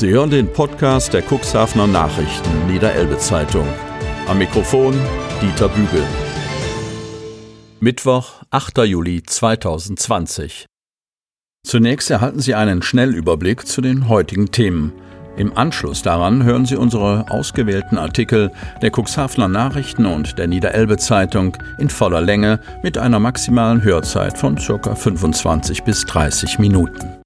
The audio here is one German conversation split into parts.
Sie hören den Podcast der Cuxhavener Nachrichten Niederelbe Zeitung. Am Mikrofon Dieter Bügel. Mittwoch, 8. Juli 2020. Zunächst erhalten Sie einen Schnellüberblick zu den heutigen Themen. Im Anschluss daran hören Sie unsere ausgewählten Artikel der Cuxhavener Nachrichten und der Niederelbe Zeitung in voller Länge mit einer maximalen Hörzeit von ca. 25 bis 30 Minuten.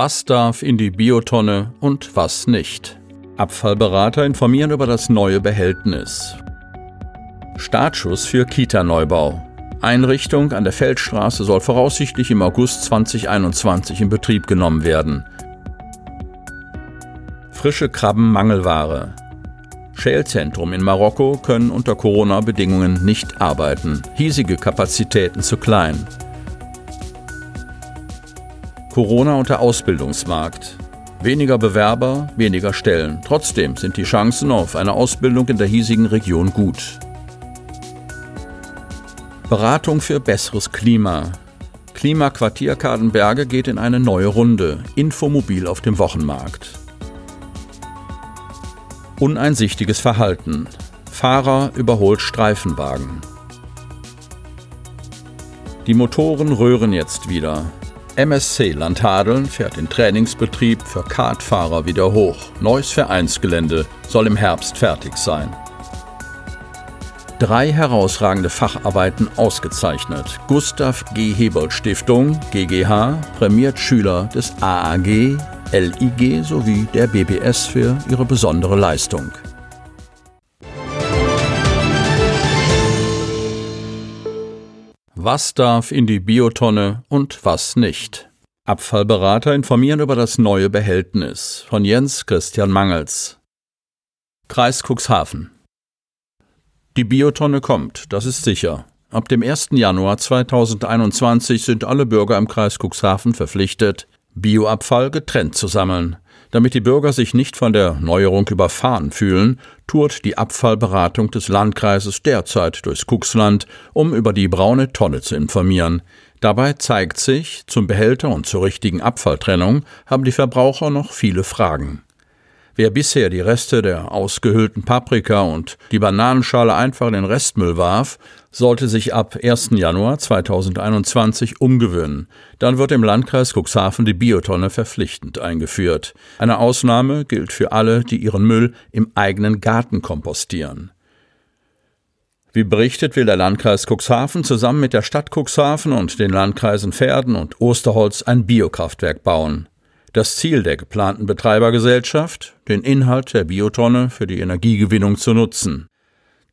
Was darf in die Biotonne und was nicht? Abfallberater informieren über das neue Behältnis. Startschuss für Kita-Neubau. Einrichtung an der Feldstraße soll voraussichtlich im August 2021 in Betrieb genommen werden. Frische Krabben Mangelware. Schälzentrum in Marokko können unter Corona-Bedingungen nicht arbeiten. Hiesige Kapazitäten zu klein. Corona und der Ausbildungsmarkt. Weniger Bewerber, weniger Stellen. Trotzdem sind die Chancen auf eine Ausbildung in der hiesigen Region gut. Beratung für besseres Klima. Klimaquartier Kadenberge geht in eine neue Runde. Infomobil auf dem Wochenmarkt. Uneinsichtiges Verhalten. Fahrer überholt Streifenwagen. Die Motoren röhren jetzt wieder. MSC Landhadeln fährt den Trainingsbetrieb für Kartfahrer wieder hoch. Neues Vereinsgelände soll im Herbst fertig sein. Drei herausragende Facharbeiten ausgezeichnet. Gustav G. Hebold Stiftung, GGH, prämiert Schüler des AAG, LIG sowie der BBS für ihre besondere Leistung. Was darf in die Biotonne und was nicht? Abfallberater informieren über das neue Behältnis von Jens Christian Mangels. Kreis Cuxhaven. Die Biotonne kommt, das ist sicher. Ab dem 1. Januar 2021 sind alle Bürger im Kreis Cuxhaven verpflichtet, Bioabfall getrennt zu sammeln. Damit die Bürger sich nicht von der Neuerung überfahren fühlen, tourt die Abfallberatung des Landkreises derzeit durchs Kuxland, um über die braune Tonne zu informieren. Dabei zeigt sich, zum Behälter und zur richtigen Abfalltrennung haben die Verbraucher noch viele Fragen. Wer bisher die Reste der ausgehöhlten Paprika und die Bananenschale einfach in den Restmüll warf, sollte sich ab 1. Januar 2021 umgewöhnen. Dann wird im Landkreis Cuxhaven die Biotonne verpflichtend eingeführt. Eine Ausnahme gilt für alle, die ihren Müll im eigenen Garten kompostieren. Wie berichtet, will der Landkreis Cuxhaven zusammen mit der Stadt Cuxhaven und den Landkreisen Verden und Osterholz ein Biokraftwerk bauen. Das Ziel der geplanten Betreibergesellschaft, den Inhalt der Biotonne für die Energiegewinnung zu nutzen.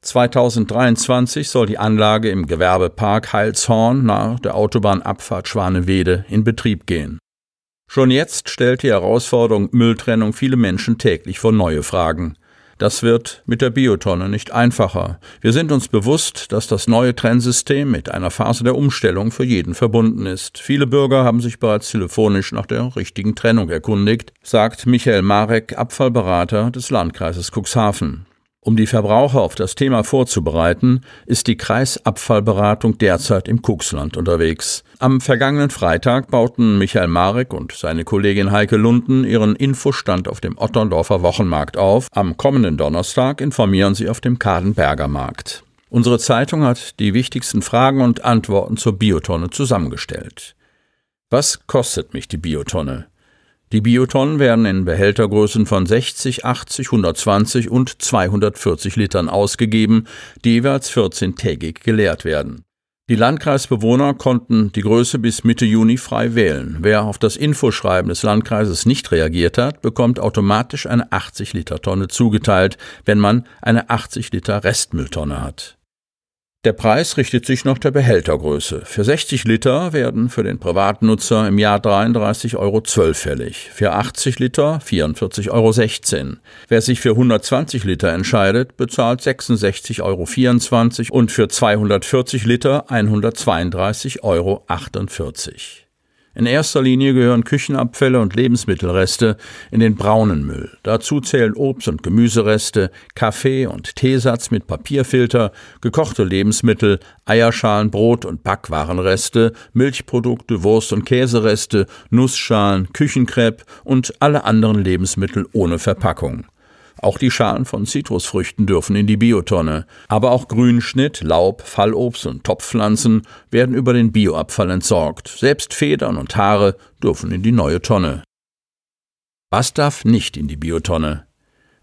2023 soll die Anlage im Gewerbepark Heilshorn nahe der Autobahnabfahrt Schwanewede in Betrieb gehen. Schon jetzt stellt die Herausforderung Mülltrennung viele Menschen täglich vor neue Fragen. Das wird mit der Biotonne nicht einfacher. Wir sind uns bewusst, dass das neue Trennsystem mit einer Phase der Umstellung für jeden verbunden ist. Viele Bürger haben sich bereits telefonisch nach der richtigen Trennung erkundigt, sagt Michael Marek, Abfallberater des Landkreises Cuxhaven. Um die Verbraucher auf das Thema vorzubereiten, ist die Kreisabfallberatung derzeit im Kuxland unterwegs. Am vergangenen Freitag bauten Michael Marek und seine Kollegin Heike Lunden ihren Infostand auf dem Otterndorfer Wochenmarkt auf. Am kommenden Donnerstag informieren sie auf dem Kadenberger Markt. Unsere Zeitung hat die wichtigsten Fragen und Antworten zur Biotonne zusammengestellt. Was kostet mich die Biotonne? Die Biotonnen werden in Behältergrößen von 60, 80, 120 und 240 Litern ausgegeben, die jeweils 14-tägig geleert werden. Die Landkreisbewohner konnten die Größe bis Mitte Juni frei wählen. Wer auf das Infoschreiben des Landkreises nicht reagiert hat, bekommt automatisch eine 80 Liter Tonne zugeteilt, wenn man eine 80 Liter Restmülltonne hat. Der Preis richtet sich nach der Behältergröße. Für 60 Liter werden für den Privatnutzer im Jahr 33,12 Euro fällig, für 80 Liter 44,16 Euro. Wer sich für 120 Liter entscheidet, bezahlt 66,24 Euro und für 240 Liter 132,48 Euro. In erster Linie gehören Küchenabfälle und Lebensmittelreste in den braunen Müll. Dazu zählen Obst- und Gemüsereste, Kaffee- und Teesatz mit Papierfilter, gekochte Lebensmittel, Eierschalen, Brot- und Backwarenreste, Milchprodukte, Wurst- und Käsereste, Nussschalen, Küchenkrepp und alle anderen Lebensmittel ohne Verpackung. Auch die Schalen von Zitrusfrüchten dürfen in die Biotonne. Aber auch Grünschnitt, Laub, Fallobst und Topfpflanzen werden über den Bioabfall entsorgt. Selbst Federn und Haare dürfen in die neue Tonne. Was darf nicht in die Biotonne?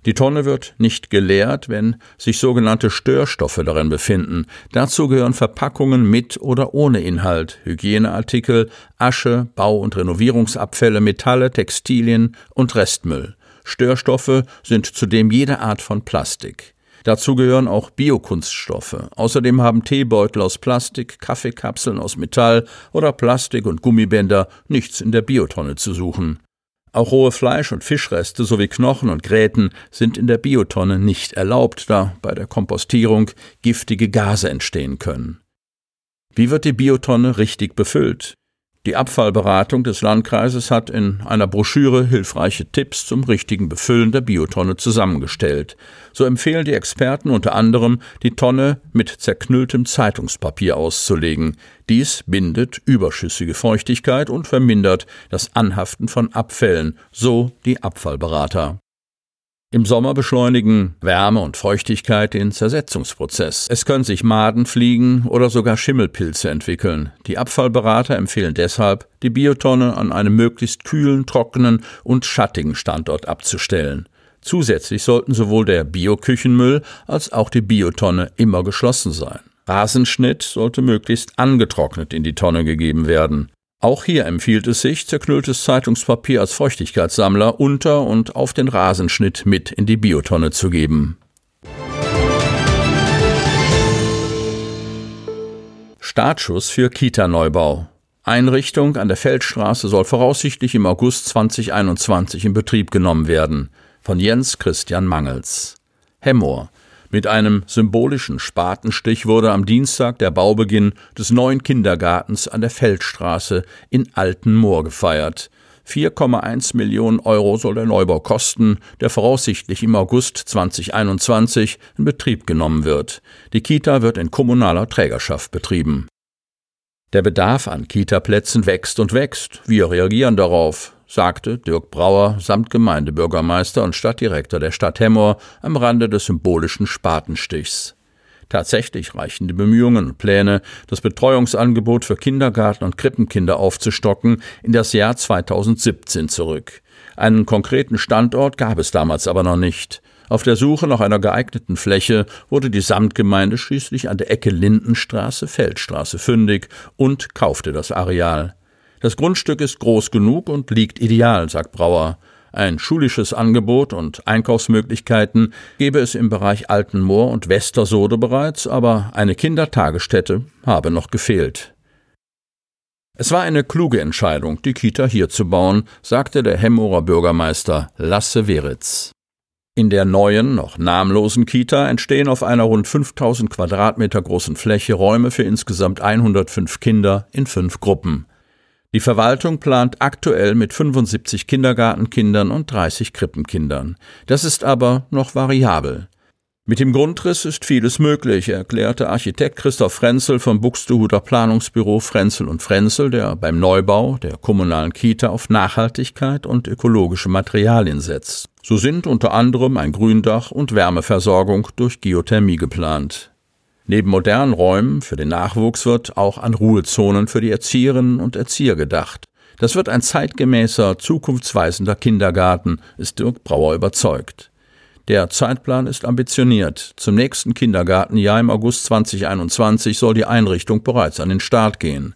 Die Tonne wird nicht geleert, wenn sich sogenannte Störstoffe darin befinden. Dazu gehören Verpackungen mit oder ohne Inhalt, Hygieneartikel, Asche, Bau- und Renovierungsabfälle, Metalle, Textilien und Restmüll. Störstoffe sind zudem jede Art von Plastik. Dazu gehören auch Biokunststoffe. Außerdem haben Teebeutel aus Plastik, Kaffeekapseln aus Metall oder Plastik und Gummibänder nichts in der Biotonne zu suchen. Auch rohe Fleisch- und Fischreste sowie Knochen und Gräten sind in der Biotonne nicht erlaubt, da bei der Kompostierung giftige Gase entstehen können. Wie wird die Biotonne richtig befüllt? Die Abfallberatung des Landkreises hat in einer Broschüre hilfreiche Tipps zum richtigen Befüllen der Biotonne zusammengestellt. So empfehlen die Experten unter anderem, die Tonne mit zerknülltem Zeitungspapier auszulegen. Dies bindet überschüssige Feuchtigkeit und vermindert das Anhaften von Abfällen, so die Abfallberater. Im Sommer beschleunigen Wärme und Feuchtigkeit den Zersetzungsprozess. Es können sich Maden, Fliegen oder sogar Schimmelpilze entwickeln. Die Abfallberater empfehlen deshalb, die Biotonne an einem möglichst kühlen, trockenen und schattigen Standort abzustellen. Zusätzlich sollten sowohl der Bioküchenmüll als auch die Biotonne immer geschlossen sein. Rasenschnitt sollte möglichst angetrocknet in die Tonne gegeben werden. Auch hier empfiehlt es sich, zerknülltes Zeitungspapier als Feuchtigkeitssammler unter und auf den Rasenschnitt mit in die Biotonne zu geben. Startschuss für Kita-Neubau. Einrichtung an der Feldstraße soll voraussichtlich im August 2021 in Betrieb genommen werden. Von Jens Christian Mangels. Hemmoor. Mit einem symbolischen Spatenstich wurde am Dienstag der Baubeginn des neuen Kindergartens an der Feldstraße in Altenmoor gefeiert. 4,1 Millionen Euro soll der Neubau kosten, der voraussichtlich im August 2021 in Betrieb genommen wird. Die Kita wird in kommunaler Trägerschaft betrieben. Der Bedarf an Kita-Plätzen wächst und wächst. Wir reagieren darauf sagte Dirk Brauer samt Gemeindebürgermeister und Stadtdirektor der Stadt Hemmoor am Rande des symbolischen Spatenstichs. Tatsächlich reichen die Bemühungen und Pläne, das Betreuungsangebot für Kindergarten- und Krippenkinder aufzustocken, in das Jahr 2017 zurück. Einen konkreten Standort gab es damals aber noch nicht. Auf der Suche nach einer geeigneten Fläche wurde die Samtgemeinde schließlich an der Ecke Lindenstraße Feldstraße fündig und kaufte das Areal. Das Grundstück ist groß genug und liegt ideal, sagt Brauer. Ein schulisches Angebot und Einkaufsmöglichkeiten gebe es im Bereich Altenmoor und Westersode bereits, aber eine Kindertagesstätte habe noch gefehlt. Es war eine kluge Entscheidung, die Kita hier zu bauen, sagte der Hemmorer Bürgermeister Lasse Weritz. In der neuen, noch namenlosen Kita entstehen auf einer rund 5000 Quadratmeter großen Fläche Räume für insgesamt 105 Kinder in fünf Gruppen. Die Verwaltung plant aktuell mit 75 Kindergartenkindern und 30 Krippenkindern. Das ist aber noch variabel. Mit dem Grundriss ist vieles möglich, erklärte Architekt Christoph Frenzel vom Buxtehuder Planungsbüro Frenzel und Frenzel, der beim Neubau der kommunalen Kita auf Nachhaltigkeit und ökologische Materialien setzt. So sind unter anderem ein Gründach und Wärmeversorgung durch Geothermie geplant. Neben modernen Räumen für den Nachwuchs wird auch an Ruhezonen für die Erzieherinnen und Erzieher gedacht. Das wird ein zeitgemäßer, zukunftsweisender Kindergarten, ist Dirk Brauer überzeugt. Der Zeitplan ist ambitioniert. Zum nächsten Kindergartenjahr im August 2021 soll die Einrichtung bereits an den Start gehen.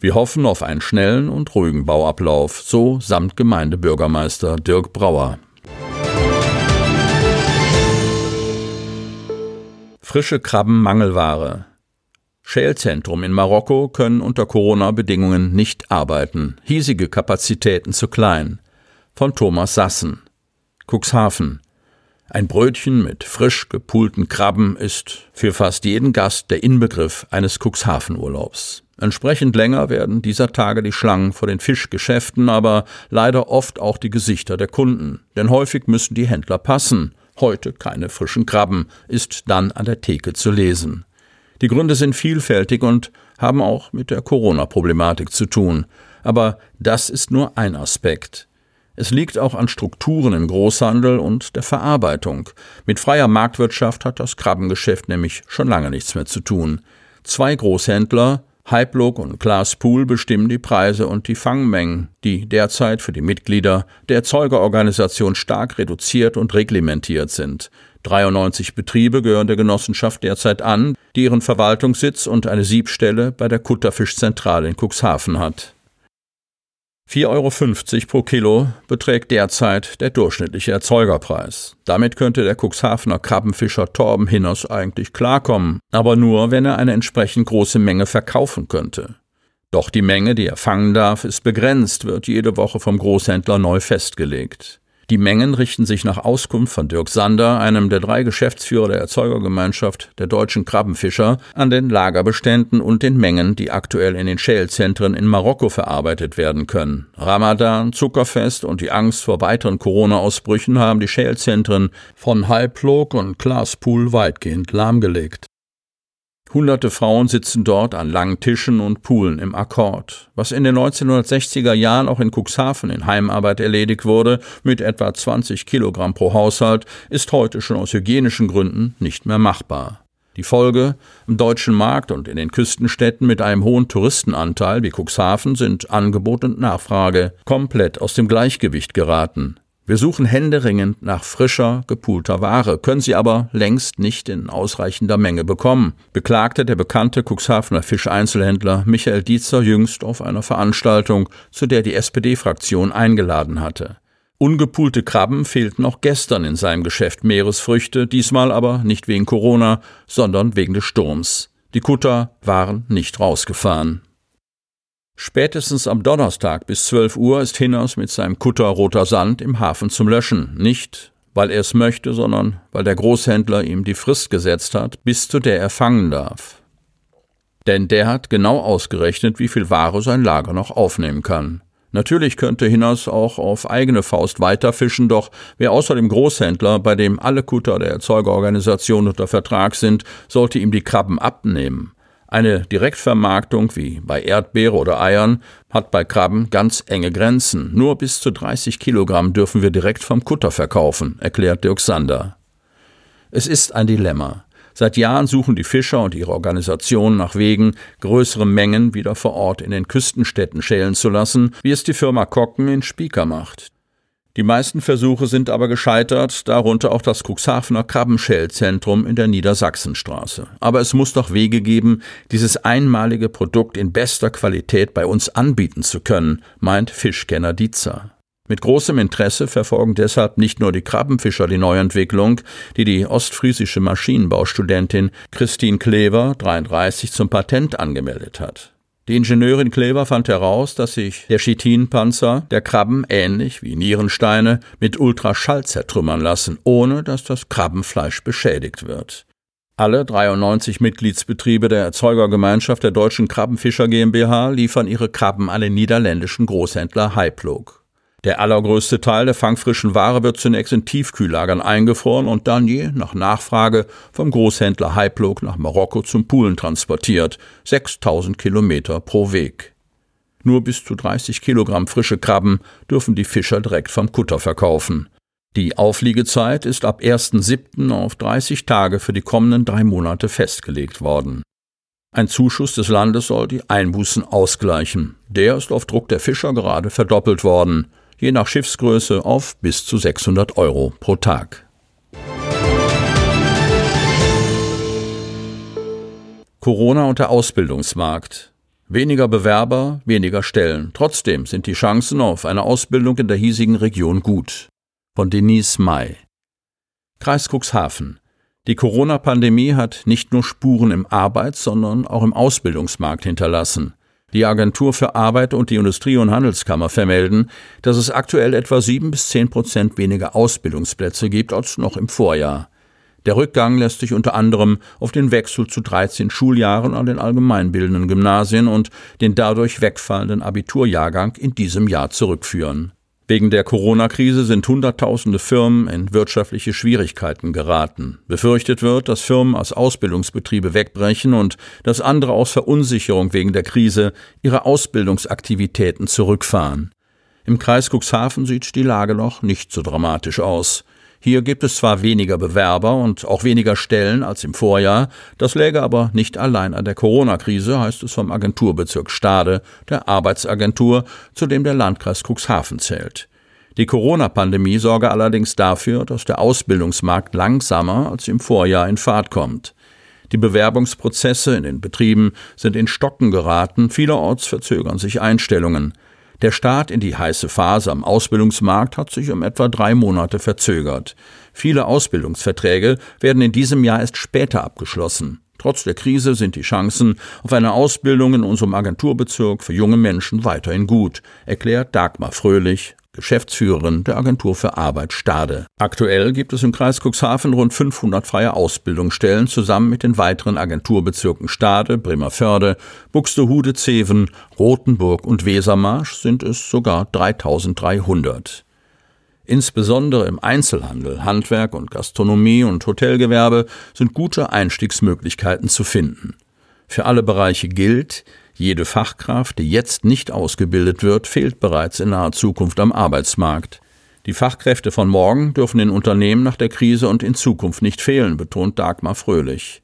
Wir hoffen auf einen schnellen und ruhigen Bauablauf, so samt Gemeindebürgermeister Dirk Brauer. Frische Krabben Mangelware. Schälzentrum in Marokko können unter Corona-Bedingungen nicht arbeiten. Hiesige Kapazitäten zu klein. Von Thomas Sassen. Cuxhaven. Ein Brötchen mit frisch gepulten Krabben ist für fast jeden Gast der Inbegriff eines Cuxhaven-Urlaubs. Entsprechend länger werden dieser Tage die Schlangen vor den Fischgeschäften, aber leider oft auch die Gesichter der Kunden. Denn häufig müssen die Händler passen. Heute keine frischen Krabben, ist dann an der Theke zu lesen. Die Gründe sind vielfältig und haben auch mit der Corona-Problematik zu tun. Aber das ist nur ein Aspekt. Es liegt auch an Strukturen im Großhandel und der Verarbeitung. Mit freier Marktwirtschaft hat das Krabbengeschäft nämlich schon lange nichts mehr zu tun. Zwei Großhändler, Hypelook und Class Pool bestimmen die Preise und die Fangmengen, die derzeit für die Mitglieder der Erzeugerorganisation stark reduziert und reglementiert sind. 93 Betriebe gehören der Genossenschaft derzeit an, die ihren Verwaltungssitz und eine Siebstelle bei der Kutterfischzentrale in Cuxhaven hat. 4,50 Euro pro Kilo beträgt derzeit der durchschnittliche Erzeugerpreis. Damit könnte der Cuxhavener Krabbenfischer Torben Hinners eigentlich klarkommen, aber nur, wenn er eine entsprechend große Menge verkaufen könnte. Doch die Menge, die er fangen darf, ist begrenzt, wird jede Woche vom Großhändler neu festgelegt. Die Mengen richten sich nach Auskunft von Dirk Sander, einem der drei Geschäftsführer der Erzeugergemeinschaft der deutschen Krabbenfischer, an den Lagerbeständen und den Mengen, die aktuell in den Schälzentren in Marokko verarbeitet werden können. Ramadan, Zuckerfest und die Angst vor weiteren Corona-Ausbrüchen haben die Schälzentren von Halblog und Glaspool weitgehend lahmgelegt. Hunderte Frauen sitzen dort an langen Tischen und Poolen im Akkord. Was in den 1960er Jahren auch in Cuxhaven in Heimarbeit erledigt wurde, mit etwa 20 Kilogramm pro Haushalt, ist heute schon aus hygienischen Gründen nicht mehr machbar. Die Folge im deutschen Markt und in den Küstenstädten mit einem hohen Touristenanteil wie Cuxhaven sind Angebot und Nachfrage komplett aus dem Gleichgewicht geraten. Wir suchen händeringend nach frischer, gepulter Ware, können sie aber längst nicht in ausreichender Menge bekommen, beklagte der bekannte Cuxhavener Fischeinzelhändler Michael Dietzer jüngst auf einer Veranstaltung, zu der die SPD-Fraktion eingeladen hatte. Ungepulte Krabben fehlten auch gestern in seinem Geschäft Meeresfrüchte, diesmal aber nicht wegen Corona, sondern wegen des Sturms. Die Kutter waren nicht rausgefahren. Spätestens am Donnerstag bis 12 Uhr ist Hinners mit seinem Kutter Roter Sand im Hafen zum Löschen. Nicht, weil er es möchte, sondern weil der Großhändler ihm die Frist gesetzt hat, bis zu der er fangen darf. Denn der hat genau ausgerechnet, wie viel Ware sein Lager noch aufnehmen kann. Natürlich könnte Hinners auch auf eigene Faust weiterfischen, doch wer außer dem Großhändler, bei dem alle Kutter der Erzeugerorganisation unter Vertrag sind, sollte ihm die Krabben abnehmen. Eine Direktvermarktung wie bei Erdbeere oder Eiern hat bei Krabben ganz enge Grenzen. Nur bis zu 30 Kilogramm dürfen wir direkt vom Kutter verkaufen, erklärt Dirk Sander. Es ist ein Dilemma. Seit Jahren suchen die Fischer und ihre Organisationen nach Wegen, größere Mengen wieder vor Ort in den Küstenstädten schälen zu lassen, wie es die Firma Kocken in Spieker macht. Die meisten Versuche sind aber gescheitert, darunter auch das Cuxhavener Krabbenschellzentrum in der Niedersachsenstraße. Aber es muss doch Wege geben, dieses einmalige Produkt in bester Qualität bei uns anbieten zu können, meint Fischkenner Dietzer. Mit großem Interesse verfolgen deshalb nicht nur die Krabbenfischer die Neuentwicklung, die die ostfriesische Maschinenbaustudentin Christine Klever 33 zum Patent angemeldet hat. Die Ingenieurin Klever fand heraus, dass sich der Chitinpanzer der Krabben ähnlich wie Nierensteine mit Ultraschall zertrümmern lassen, ohne dass das Krabbenfleisch beschädigt wird. Alle 93 Mitgliedsbetriebe der Erzeugergemeinschaft der Deutschen Krabbenfischer GmbH liefern ihre Krabben an den niederländischen Großhändler Hyplog. Der allergrößte Teil der fangfrischen Ware wird zunächst in Tiefkühllagern eingefroren und dann je nach Nachfrage vom Großhändler Hyplog nach Marokko zum Poolen transportiert. 6000 Kilometer pro Weg. Nur bis zu 30 Kilogramm frische Krabben dürfen die Fischer direkt vom Kutter verkaufen. Die Aufliegezeit ist ab 1.7. auf 30 Tage für die kommenden drei Monate festgelegt worden. Ein Zuschuss des Landes soll die Einbußen ausgleichen. Der ist auf Druck der Fischer gerade verdoppelt worden je nach Schiffsgröße auf bis zu 600 Euro pro Tag. Corona und der Ausbildungsmarkt. Weniger Bewerber, weniger Stellen. Trotzdem sind die Chancen auf eine Ausbildung in der hiesigen Region gut. Von Denise May. Kreis Cuxhaven. Die Corona-Pandemie hat nicht nur Spuren im Arbeits-, sondern auch im Ausbildungsmarkt hinterlassen. Die Agentur für Arbeit und die Industrie- und Handelskammer vermelden, dass es aktuell etwa sieben bis zehn Prozent weniger Ausbildungsplätze gibt als noch im Vorjahr. Der Rückgang lässt sich unter anderem auf den Wechsel zu 13 Schuljahren an den allgemeinbildenden Gymnasien und den dadurch wegfallenden Abiturjahrgang in diesem Jahr zurückführen. Wegen der Corona-Krise sind Hunderttausende Firmen in wirtschaftliche Schwierigkeiten geraten. Befürchtet wird, dass Firmen aus Ausbildungsbetriebe wegbrechen und dass andere aus Verunsicherung wegen der Krise ihre Ausbildungsaktivitäten zurückfahren. Im Kreis Cuxhaven sieht die Lage noch nicht so dramatisch aus. Hier gibt es zwar weniger Bewerber und auch weniger Stellen als im Vorjahr, das läge aber nicht allein an der Corona-Krise, heißt es vom Agenturbezirk Stade, der Arbeitsagentur, zu dem der Landkreis Cuxhaven zählt. Die Corona-Pandemie sorge allerdings dafür, dass der Ausbildungsmarkt langsamer als im Vorjahr in Fahrt kommt. Die Bewerbungsprozesse in den Betrieben sind in Stocken geraten, vielerorts verzögern sich Einstellungen. Der Start in die heiße Phase am Ausbildungsmarkt hat sich um etwa drei Monate verzögert. Viele Ausbildungsverträge werden in diesem Jahr erst später abgeschlossen. Trotz der Krise sind die Chancen auf eine Ausbildung in unserem Agenturbezirk für junge Menschen weiterhin gut, erklärt Dagmar Fröhlich, Geschäftsführerin der Agentur für Arbeit Stade. Aktuell gibt es im Kreis Cuxhaven rund 500 freie Ausbildungsstellen. Zusammen mit den weiteren Agenturbezirken Stade, Bremerförde, Buxtehude, Zeven, Rothenburg und Wesermarsch sind es sogar 3300. Insbesondere im Einzelhandel, Handwerk und Gastronomie und Hotelgewerbe sind gute Einstiegsmöglichkeiten zu finden. Für alle Bereiche gilt, jede Fachkraft, die jetzt nicht ausgebildet wird, fehlt bereits in naher Zukunft am Arbeitsmarkt. Die Fachkräfte von morgen dürfen in Unternehmen nach der Krise und in Zukunft nicht fehlen, betont Dagmar Fröhlich.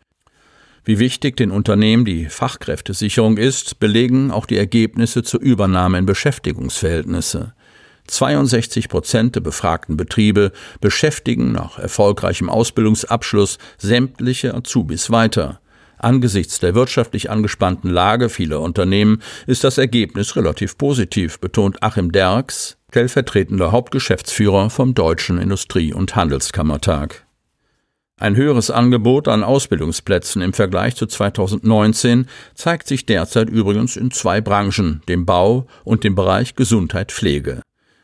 Wie wichtig den Unternehmen die Fachkräftesicherung ist, belegen auch die Ergebnisse zur Übernahme in Beschäftigungsverhältnisse. 62 Prozent der befragten Betriebe beschäftigen nach erfolgreichem Ausbildungsabschluss sämtliche Azubis weiter. Angesichts der wirtschaftlich angespannten Lage vieler Unternehmen ist das Ergebnis relativ positiv, betont Achim Derks, stellvertretender Hauptgeschäftsführer vom Deutschen Industrie- und Handelskammertag. Ein höheres Angebot an Ausbildungsplätzen im Vergleich zu 2019 zeigt sich derzeit übrigens in zwei Branchen, dem Bau und dem Bereich Gesundheit Pflege.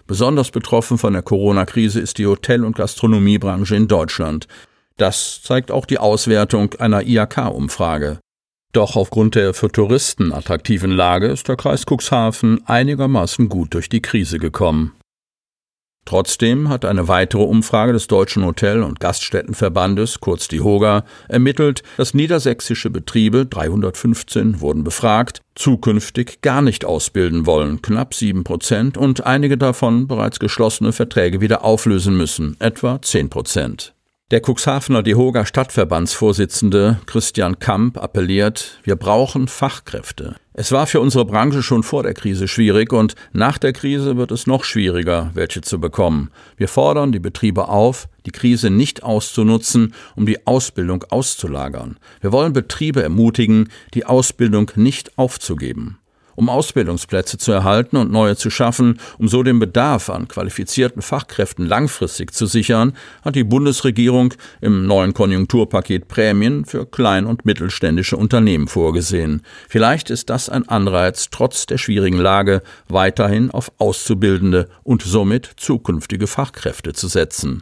Besonders betroffen von der Corona-Krise ist die Hotel- und Gastronomiebranche in Deutschland, das zeigt auch die Auswertung einer IHK-Umfrage. Doch aufgrund der für Touristen attraktiven Lage ist der Kreis Cuxhaven einigermaßen gut durch die Krise gekommen. Trotzdem hat eine weitere Umfrage des Deutschen Hotel- und Gaststättenverbandes, kurz die HOGA, ermittelt, dass niedersächsische Betriebe, 315 wurden befragt, zukünftig gar nicht ausbilden wollen, knapp sieben Prozent, und einige davon bereits geschlossene Verträge wieder auflösen müssen, etwa zehn Prozent. Der Cuxhavener Dehoga Stadtverbandsvorsitzende Christian Kamp appelliert, wir brauchen Fachkräfte. Es war für unsere Branche schon vor der Krise schwierig und nach der Krise wird es noch schwieriger, welche zu bekommen. Wir fordern die Betriebe auf, die Krise nicht auszunutzen, um die Ausbildung auszulagern. Wir wollen Betriebe ermutigen, die Ausbildung nicht aufzugeben um Ausbildungsplätze zu erhalten und neue zu schaffen, um so den Bedarf an qualifizierten Fachkräften langfristig zu sichern, hat die Bundesregierung im neuen Konjunkturpaket Prämien für klein- und mittelständische Unternehmen vorgesehen. Vielleicht ist das ein Anreiz, trotz der schwierigen Lage weiterhin auf Auszubildende und somit zukünftige Fachkräfte zu setzen.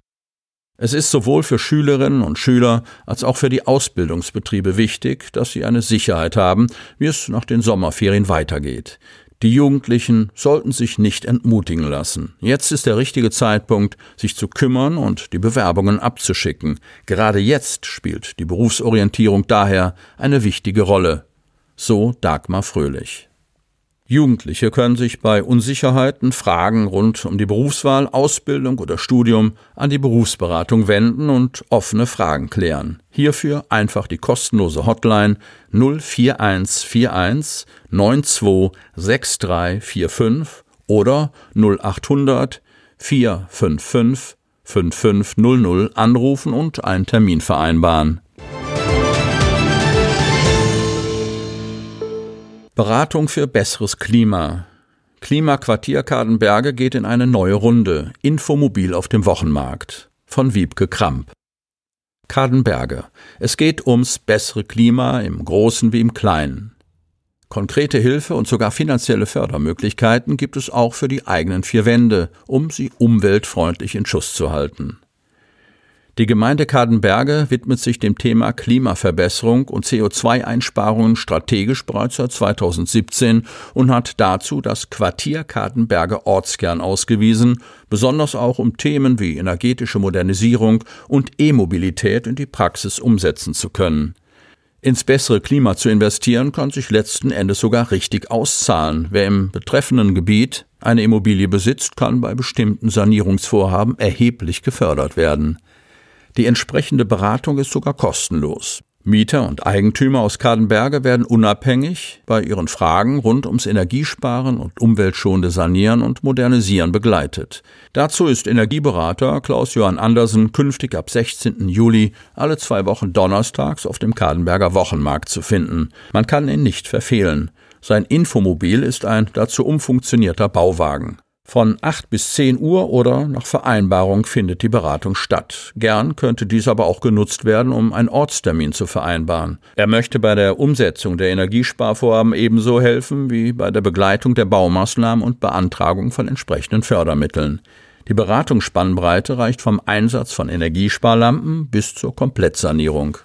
Es ist sowohl für Schülerinnen und Schüler als auch für die Ausbildungsbetriebe wichtig, dass sie eine Sicherheit haben, wie es nach den Sommerferien weitergeht. Die Jugendlichen sollten sich nicht entmutigen lassen. Jetzt ist der richtige Zeitpunkt, sich zu kümmern und die Bewerbungen abzuschicken. Gerade jetzt spielt die Berufsorientierung daher eine wichtige Rolle. So Dagmar Fröhlich. Jugendliche können sich bei Unsicherheiten, Fragen rund um die Berufswahl, Ausbildung oder Studium an die Berufsberatung wenden und offene Fragen klären. Hierfür einfach die kostenlose Hotline 04141 926345 oder 0800 455 5500 anrufen und einen Termin vereinbaren. Beratung für besseres Klima. Klimaquartier Kadenberge geht in eine neue Runde. Infomobil auf dem Wochenmarkt. Von Wiebke Kramp. Kadenberge. Es geht ums bessere Klima im Großen wie im Kleinen. Konkrete Hilfe und sogar finanzielle Fördermöglichkeiten gibt es auch für die eigenen vier Wände, um sie umweltfreundlich in Schuss zu halten. Die Gemeinde Kadenberge widmet sich dem Thema Klimaverbesserung und CO2-Einsparungen strategisch bereits seit 2017 und hat dazu das Quartier Kadenberge Ortskern ausgewiesen, besonders auch um Themen wie energetische Modernisierung und E-Mobilität in die Praxis umsetzen zu können. Ins bessere Klima zu investieren, kann sich letzten Endes sogar richtig auszahlen. Wer im betreffenden Gebiet eine Immobilie besitzt, kann bei bestimmten Sanierungsvorhaben erheblich gefördert werden. Die entsprechende Beratung ist sogar kostenlos. Mieter und Eigentümer aus Kadenberge werden unabhängig bei ihren Fragen rund ums Energiesparen und umweltschonende Sanieren und Modernisieren begleitet. Dazu ist Energieberater Klaus-Johann Andersen künftig ab 16. Juli alle zwei Wochen donnerstags auf dem Kadenberger Wochenmarkt zu finden. Man kann ihn nicht verfehlen. Sein Infomobil ist ein dazu umfunktionierter Bauwagen. Von 8 bis 10 Uhr oder nach Vereinbarung findet die Beratung statt. Gern könnte dies aber auch genutzt werden, um einen Ortstermin zu vereinbaren. Er möchte bei der Umsetzung der Energiesparvorhaben ebenso helfen wie bei der Begleitung der Baumaßnahmen und Beantragung von entsprechenden Fördermitteln. Die Beratungsspannbreite reicht vom Einsatz von Energiesparlampen bis zur Komplettsanierung.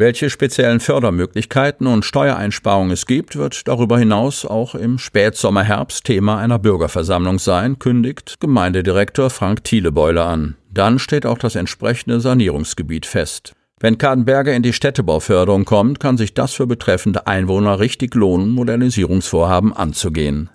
Welche speziellen Fördermöglichkeiten und Steuereinsparungen es gibt, wird darüber hinaus auch im Spätsommer-Herbst Thema einer Bürgerversammlung sein, kündigt Gemeindedirektor Frank Thielebeuler an. Dann steht auch das entsprechende Sanierungsgebiet fest. Wenn Kadenberger in die Städtebauförderung kommt, kann sich das für betreffende Einwohner richtig lohnen, Modernisierungsvorhaben anzugehen.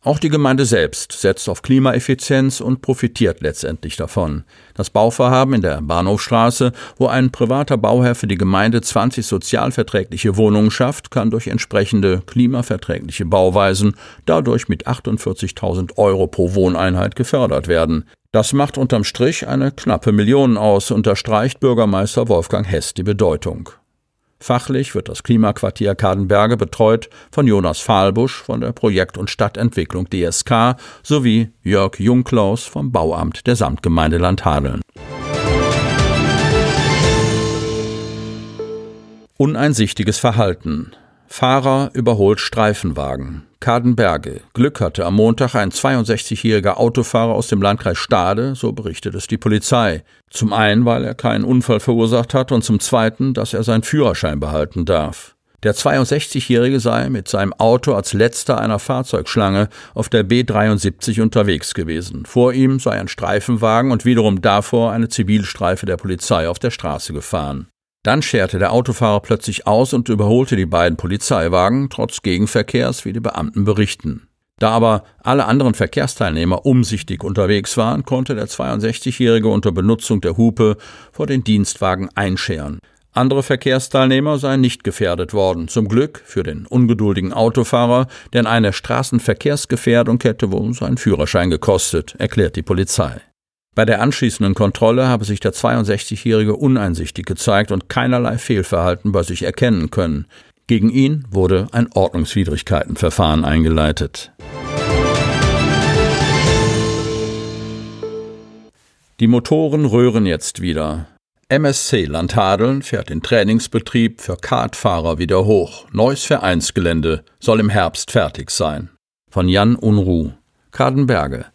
Auch die Gemeinde selbst setzt auf Klimaeffizienz und profitiert letztendlich davon. Das Bauvorhaben in der Bahnhofstraße, wo ein privater Bauherr für die Gemeinde 20 sozialverträgliche Wohnungen schafft, kann durch entsprechende klimaverträgliche Bauweisen dadurch mit 48.000 Euro pro Wohneinheit gefördert werden. Das macht unterm Strich eine knappe Million aus, unterstreicht Bürgermeister Wolfgang Hess die Bedeutung. Fachlich wird das Klimaquartier Kadenberge betreut von Jonas Fahlbusch von der Projekt- und Stadtentwicklung DSK sowie Jörg Jungklaus vom Bauamt der Samtgemeinde Landhadeln. Uneinsichtiges Verhalten. Fahrer überholt Streifenwagen. Kadenberge. Glück hatte am Montag ein 62-jähriger Autofahrer aus dem Landkreis Stade, so berichtet es die Polizei. Zum einen, weil er keinen Unfall verursacht hat und zum zweiten, dass er seinen Führerschein behalten darf. Der 62-Jährige sei mit seinem Auto als letzter einer Fahrzeugschlange auf der B73 unterwegs gewesen. Vor ihm sei ein Streifenwagen und wiederum davor eine Zivilstreife der Polizei auf der Straße gefahren. Dann scherte der Autofahrer plötzlich aus und überholte die beiden Polizeiwagen, trotz Gegenverkehrs, wie die Beamten berichten. Da aber alle anderen Verkehrsteilnehmer umsichtig unterwegs waren, konnte der 62-Jährige unter Benutzung der Hupe vor den Dienstwagen einscheren. Andere Verkehrsteilnehmer seien nicht gefährdet worden. Zum Glück für den ungeduldigen Autofahrer, denn eine Straßenverkehrsgefährdung hätte wohl seinen Führerschein gekostet, erklärt die Polizei. Bei der anschließenden Kontrolle habe sich der 62-Jährige uneinsichtig gezeigt und keinerlei Fehlverhalten bei sich erkennen können. Gegen ihn wurde ein Ordnungswidrigkeitenverfahren eingeleitet. Die Motoren röhren jetzt wieder. MSC Landhadeln fährt den Trainingsbetrieb für Kartfahrer wieder hoch. Neues Vereinsgelände soll im Herbst fertig sein. Von Jan Unruh. Kadenberge.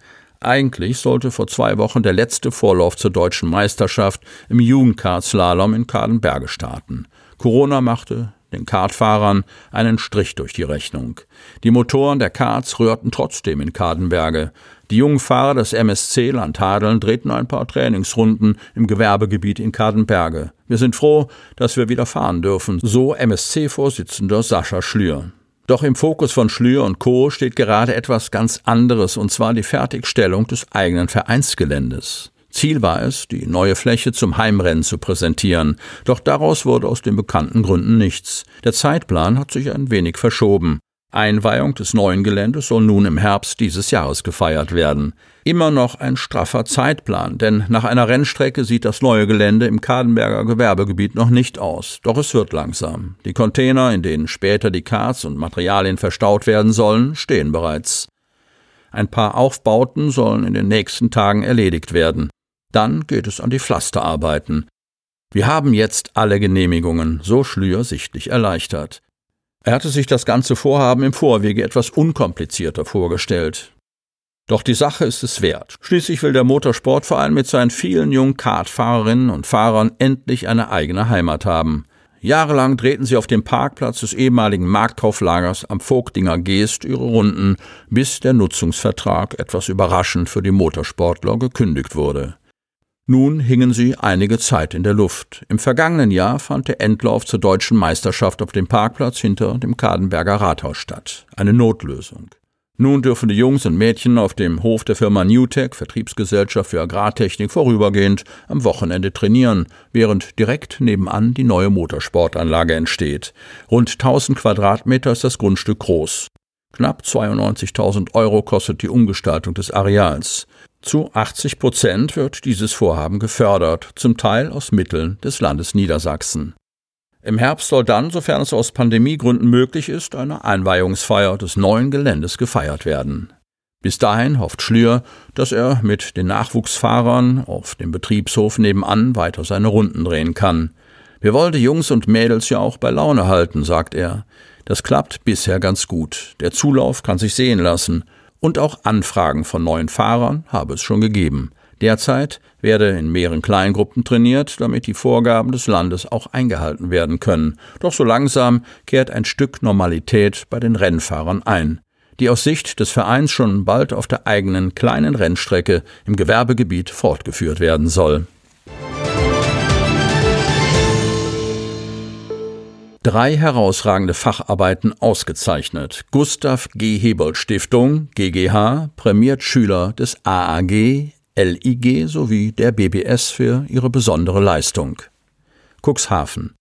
Eigentlich sollte vor zwei Wochen der letzte Vorlauf zur deutschen Meisterschaft im Jugendkartslalom in Kadenberge starten. Corona machte den Kartfahrern einen Strich durch die Rechnung. Die Motoren der Karts rührten trotzdem in Kadenberge. Die jungen Fahrer des MSC Landhadeln drehten ein paar Trainingsrunden im Gewerbegebiet in Kadenberge. Wir sind froh, dass wir wieder fahren dürfen, so MSC-Vorsitzender Sascha Schlür. Doch im Fokus von Schlür und Co. steht gerade etwas ganz anderes, und zwar die Fertigstellung des eigenen Vereinsgeländes. Ziel war es, die neue Fläche zum Heimrennen zu präsentieren, doch daraus wurde aus den bekannten Gründen nichts. Der Zeitplan hat sich ein wenig verschoben. Einweihung des neuen Geländes soll nun im Herbst dieses Jahres gefeiert werden. Immer noch ein straffer Zeitplan, denn nach einer Rennstrecke sieht das neue Gelände im Kadenberger Gewerbegebiet noch nicht aus. Doch es wird langsam. Die Container, in denen später die Karts und Materialien verstaut werden sollen, stehen bereits. Ein paar Aufbauten sollen in den nächsten Tagen erledigt werden. Dann geht es an die Pflasterarbeiten. Wir haben jetzt alle Genehmigungen, so Schlür sichtlich erleichtert. Er hatte sich das ganze Vorhaben im Vorwege etwas unkomplizierter vorgestellt. Doch die Sache ist es wert. Schließlich will der Motorsportverein mit seinen vielen jungen Kartfahrerinnen und Fahrern endlich eine eigene Heimat haben. Jahrelang drehten sie auf dem Parkplatz des ehemaligen Marktkauflagers am Vogtinger Geest ihre Runden, bis der Nutzungsvertrag etwas überraschend für die Motorsportler gekündigt wurde. Nun hingen sie einige Zeit in der Luft. Im vergangenen Jahr fand der Endlauf zur deutschen Meisterschaft auf dem Parkplatz hinter dem Kadenberger Rathaus statt. Eine Notlösung. Nun dürfen die Jungs und Mädchen auf dem Hof der Firma Newtech, Vertriebsgesellschaft für Agrartechnik, vorübergehend am Wochenende trainieren, während direkt nebenan die neue Motorsportanlage entsteht. Rund 1000 Quadratmeter ist das Grundstück groß. Knapp 92.000 Euro kostet die Umgestaltung des Areals. Zu 80 Prozent wird dieses Vorhaben gefördert, zum Teil aus Mitteln des Landes Niedersachsen. Im Herbst soll dann, sofern es aus Pandemiegründen möglich ist, eine Einweihungsfeier des neuen Geländes gefeiert werden. Bis dahin hofft Schlür, dass er mit den Nachwuchsfahrern auf dem Betriebshof nebenan weiter seine Runden drehen kann. Wir wollen die Jungs und Mädels ja auch bei Laune halten, sagt er. Das klappt bisher ganz gut. Der Zulauf kann sich sehen lassen. Und auch Anfragen von neuen Fahrern habe es schon gegeben. Derzeit werde in mehreren Kleingruppen trainiert, damit die Vorgaben des Landes auch eingehalten werden können. Doch so langsam kehrt ein Stück Normalität bei den Rennfahrern ein, die aus Sicht des Vereins schon bald auf der eigenen kleinen Rennstrecke im Gewerbegebiet fortgeführt werden soll. Drei herausragende Facharbeiten ausgezeichnet. Gustav G. Hebold Stiftung, GGH, prämiert Schüler des AAG, LIG sowie der BBS für ihre besondere Leistung. Cuxhaven.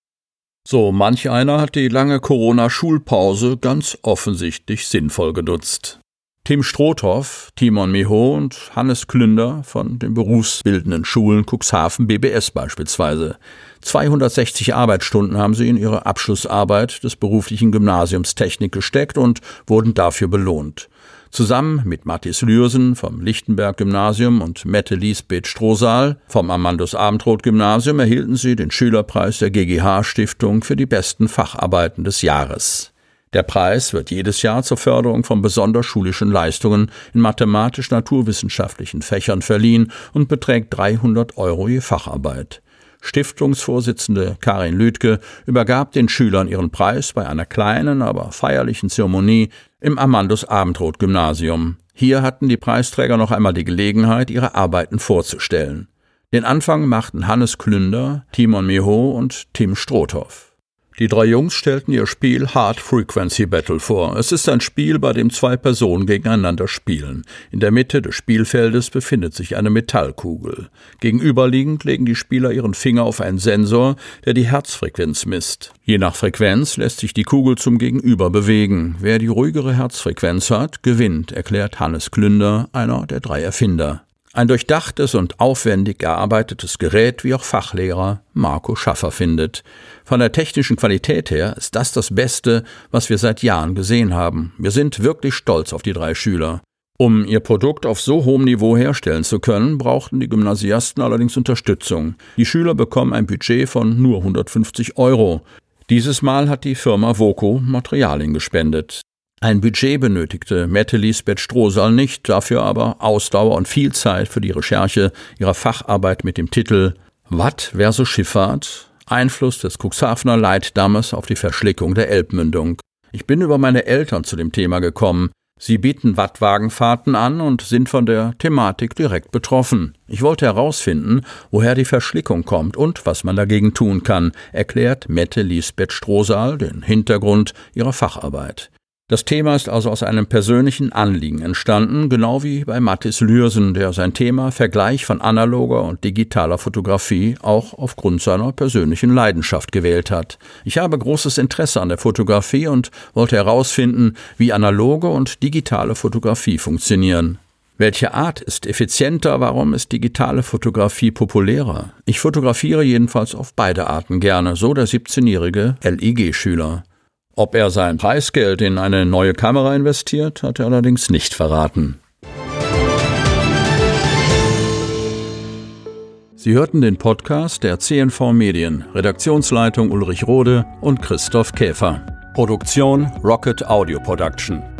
So manch einer hat die lange Corona-Schulpause ganz offensichtlich sinnvoll genutzt. Tim Strothhoff, Timon Miho und Hannes Klünder von den berufsbildenden Schulen Cuxhaven BBS beispielsweise. 260 Arbeitsstunden haben sie in ihre Abschlussarbeit des beruflichen Gymnasiums Technik gesteckt und wurden dafür belohnt. Zusammen mit Mathis Lürsen vom Lichtenberg-Gymnasium und Mette Liesbeth Strohsaal vom Amandus Abendroth-Gymnasium erhielten sie den Schülerpreis der GGH-Stiftung für die besten Facharbeiten des Jahres. Der Preis wird jedes Jahr zur Förderung von besonders schulischen Leistungen in mathematisch-naturwissenschaftlichen Fächern verliehen und beträgt 300 Euro je Facharbeit. Stiftungsvorsitzende Karin Lüdke übergab den Schülern ihren Preis bei einer kleinen, aber feierlichen Zeremonie im Amandus Abendroth Gymnasium. Hier hatten die Preisträger noch einmal die Gelegenheit, ihre Arbeiten vorzustellen. Den Anfang machten Hannes Klünder, Timon Miho und Tim Strothoff. Die drei Jungs stellten ihr Spiel Hard Frequency Battle vor. Es ist ein Spiel, bei dem zwei Personen gegeneinander spielen. In der Mitte des Spielfeldes befindet sich eine Metallkugel. Gegenüberliegend legen die Spieler ihren Finger auf einen Sensor, der die Herzfrequenz misst. Je nach Frequenz lässt sich die Kugel zum Gegenüber bewegen. Wer die ruhigere Herzfrequenz hat, gewinnt, erklärt Hannes Klünder, einer der drei Erfinder. Ein durchdachtes und aufwendig erarbeitetes Gerät, wie auch Fachlehrer Marco Schaffer findet. Von der technischen Qualität her ist das das Beste, was wir seit Jahren gesehen haben. Wir sind wirklich stolz auf die drei Schüler. Um ihr Produkt auf so hohem Niveau herstellen zu können, brauchten die Gymnasiasten allerdings Unterstützung. Die Schüler bekommen ein Budget von nur 150 Euro. Dieses Mal hat die Firma Voco Materialien gespendet. Ein Budget benötigte Mette Lisbeth Strohsal nicht, dafür aber Ausdauer und viel Zeit für die Recherche ihrer Facharbeit mit dem Titel Watt versus Schifffahrt, Einfluss des Cuxhavener Leitdammes auf die Verschlickung der Elbmündung. Ich bin über meine Eltern zu dem Thema gekommen. Sie bieten Wattwagenfahrten an und sind von der Thematik direkt betroffen. Ich wollte herausfinden, woher die Verschlickung kommt und was man dagegen tun kann, erklärt Mette Lisbeth Strohsaal den Hintergrund ihrer Facharbeit. Das Thema ist also aus einem persönlichen Anliegen entstanden, genau wie bei Mathis Lürsen, der sein Thema Vergleich von analoger und digitaler Fotografie auch aufgrund seiner persönlichen Leidenschaft gewählt hat. Ich habe großes Interesse an der Fotografie und wollte herausfinden, wie analoge und digitale Fotografie funktionieren. Welche Art ist effizienter? Warum ist digitale Fotografie populärer? Ich fotografiere jedenfalls auf beide Arten gerne, so der 17-jährige LIG-Schüler. Ob er sein Preisgeld in eine neue Kamera investiert, hat er allerdings nicht verraten. Sie hörten den Podcast der CNV Medien, Redaktionsleitung Ulrich Rode und Christoph Käfer. Produktion Rocket Audio Production.